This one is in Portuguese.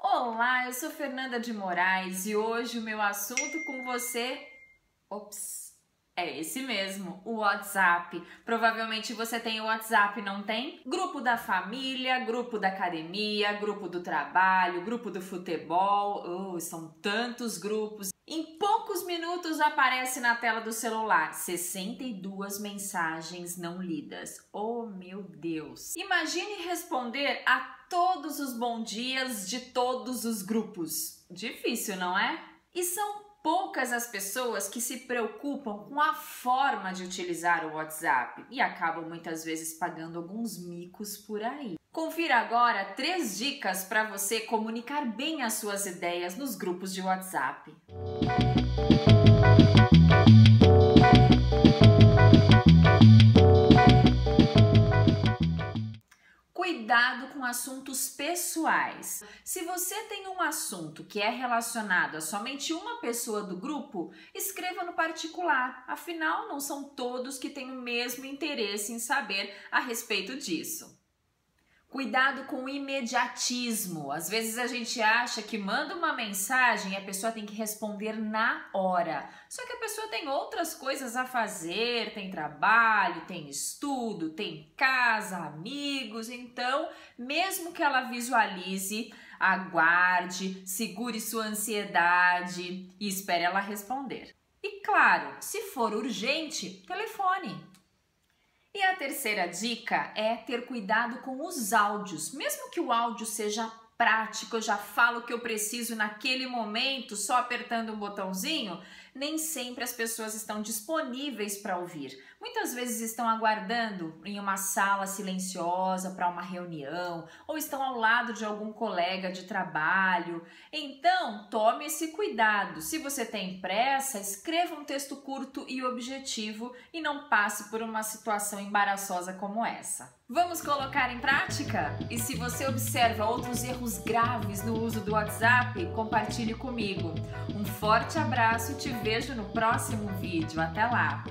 Olá, eu sou Fernanda de Moraes e hoje o meu assunto com você. Ops, é esse mesmo, o WhatsApp. Provavelmente você tem o WhatsApp, não tem? Grupo da família, grupo da academia, grupo do trabalho, grupo do futebol. Oh, são tantos grupos. Em poucos minutos aparece na tela do celular 62 mensagens não lidas. Oh meu Deus! Imagine responder a todos os bom dias de todos os grupos. Difícil, não é? E são poucas as pessoas que se preocupam com a forma de utilizar o WhatsApp e acabam muitas vezes pagando alguns micos por aí. Confira agora três dicas para você comunicar bem as suas ideias nos grupos de WhatsApp. Cuidado com assuntos pessoais. Se você tem um assunto que é relacionado a somente uma pessoa do grupo, escreva no particular. Afinal, não são todos que têm o mesmo interesse em saber a respeito disso. Cuidado com o imediatismo. Às vezes a gente acha que manda uma mensagem e a pessoa tem que responder na hora. Só que a pessoa tem outras coisas a fazer, tem trabalho, tem estudo, tem casa, amigos. Então, mesmo que ela visualize, aguarde, segure sua ansiedade e espere ela responder. E claro, se for urgente, telefone. E a terceira dica é ter cuidado com os áudios. Mesmo que o áudio seja prático, eu já falo o que eu preciso naquele momento, só apertando um botãozinho, nem sempre as pessoas estão disponíveis para ouvir. Muitas vezes estão aguardando em uma sala silenciosa para uma reunião ou estão ao lado de algum colega de trabalho. Então, tome esse cuidado. Se você tem pressa, escreva um texto curto e objetivo e não passe por uma situação embaraçosa como essa. Vamos colocar em prática? E se você observa outros erros graves no uso do WhatsApp, compartilhe comigo. Um forte abraço te vejo no próximo vídeo. Até lá!